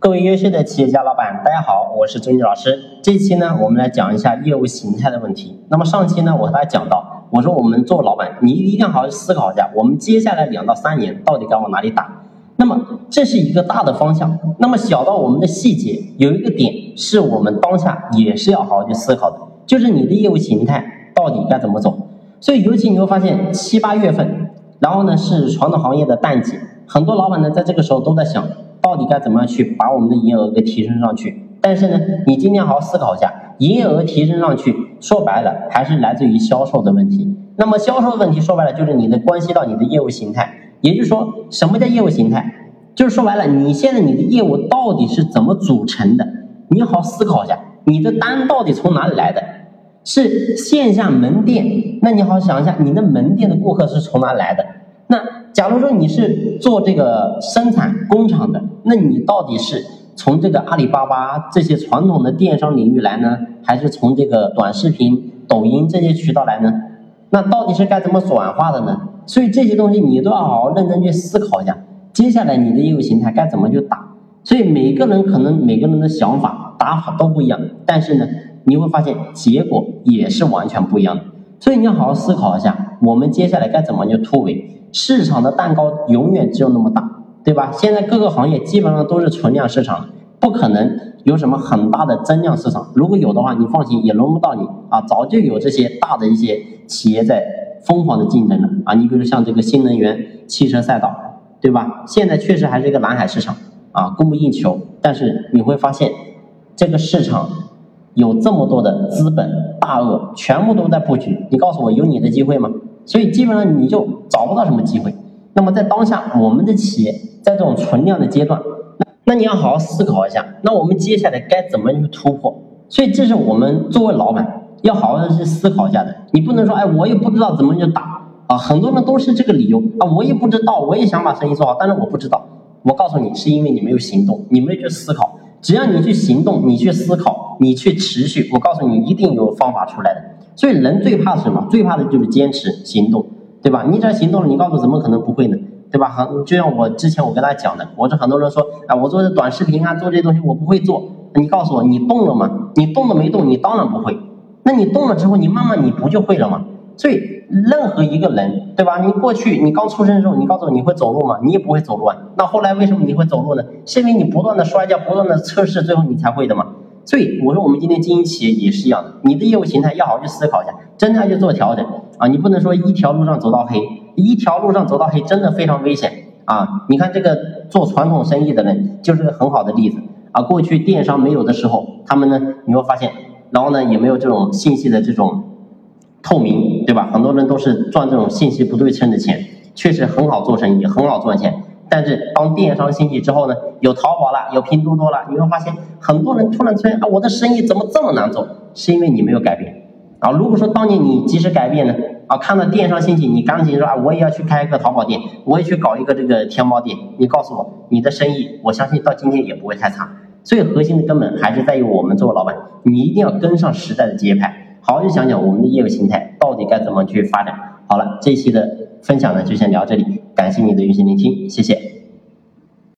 各位优秀的企业家老板，大家好，我是周毅老师。这期呢，我们来讲一下业务形态的问题。那么上期呢，我和大家讲到，我说我们做老板，你一定要好好思考一下，我们接下来两到三年到底该往哪里打。那么这是一个大的方向，那么小到我们的细节，有一个点是我们当下也是要好好去思考的，就是你的业务形态到底该怎么走。所以尤其你会发现七八月份，然后呢是传统行业的淡季，很多老板呢在这个时候都在想。到底该怎么样去把我们的营业额给提升上去？但是呢，你今天好好思考一下，营业额提升上去，说白了还是来自于销售的问题。那么销售的问题说白了就是你的关系到你的业务形态，也就是说，什么叫业务形态？就是说白了，你现在你的业务到底是怎么组成的？你好好思考一下，你的单到底从哪里来的？是线下门店？那你好好想一下，你的门店的顾客是从哪来的？假如说你是做这个生产工厂的，那你到底是从这个阿里巴巴这些传统的电商领域来呢，还是从这个短视频、抖音这些渠道来呢？那到底是该怎么转化的呢？所以这些东西你都要好好认真去思考一下。接下来你的业务形态该怎么去打？所以每个人可能每个人的想法打法都不一样，但是呢，你会发现结果也是完全不一样的。所以你要好好思考一下，我们接下来该怎么去突围？市场的蛋糕永远只有那么大，对吧？现在各个行业基本上都是存量市场，不可能有什么很大的增量市场。如果有的话，你放心，也轮不到你啊！早就有这些大的一些企业在疯狂的竞争了啊！你比如像这个新能源汽车赛道，对吧？现在确实还是一个蓝海市场啊，供不应求。但是你会发现，这个市场有这么多的资本大鳄，全部都在布局。你告诉我，有你的机会吗？所以基本上你就找不到什么机会。那么在当下，我们的企业在这种存量的阶段，那你要好好思考一下，那我们接下来该怎么去突破？所以这是我们作为老板要好好的去思考一下的。你不能说，哎，我也不知道怎么去打啊。很多人都是这个理由啊，我也不知道，我也想把生意做好，但是我不知道。我告诉你，是因为你没有行动，你没有去思考。只要你去行动，你去思考，你去持续，我告诉你，一定有方法出来的。所以人最怕什么？最怕的就是坚持行动，对吧？你只要行动了，你告诉我怎么可能不会呢？对吧？很就像我之前我跟大家讲的，我这很多人说，哎，我做的短视频啊，做这些东西我不会做。你告诉我，你动了吗？你动都没动？你当然不会。那你动了之后，你慢慢你不就会了吗？所以任何一个人，对吧？你过去你刚出生的时候，你告诉我你会走路吗？你也不会走路啊。那后来为什么你会走路呢？是因为你不断的摔跤，不断的测试，最后你才会的嘛。所以我说，我们今天经营企业也是一样的，你的业务形态要好好去思考一下，真的要去做调整啊！你不能说一条路上走到黑，一条路上走到黑真的非常危险啊！你看这个做传统生意的人就是个很好的例子啊。过去电商没有的时候，他们呢你会发现，然后呢也没有这种信息的这种透明，对吧？很多人都是赚这种信息不对称的钱，确实很好做生意，很好赚钱。但是当电商兴起之后呢，有淘宝了，有拼多多了，你会发现很多人突然出现啊，我的生意怎么这么难做？是因为你没有改变啊。如果说当年你及时改变呢，啊，看到电商兴起，你赶紧说啊，我也要去开一个淘宝店，我也去搞一个这个天猫店。你告诉我，你的生意，我相信到今天也不会太差。最核心的根本还是在于我们作为老板，你一定要跟上时代的节拍，好好去想想我们的业务形态到底该怎么去发展。好了，这一期的分享呢就先聊这里。感谢你的用心聆听，谢谢。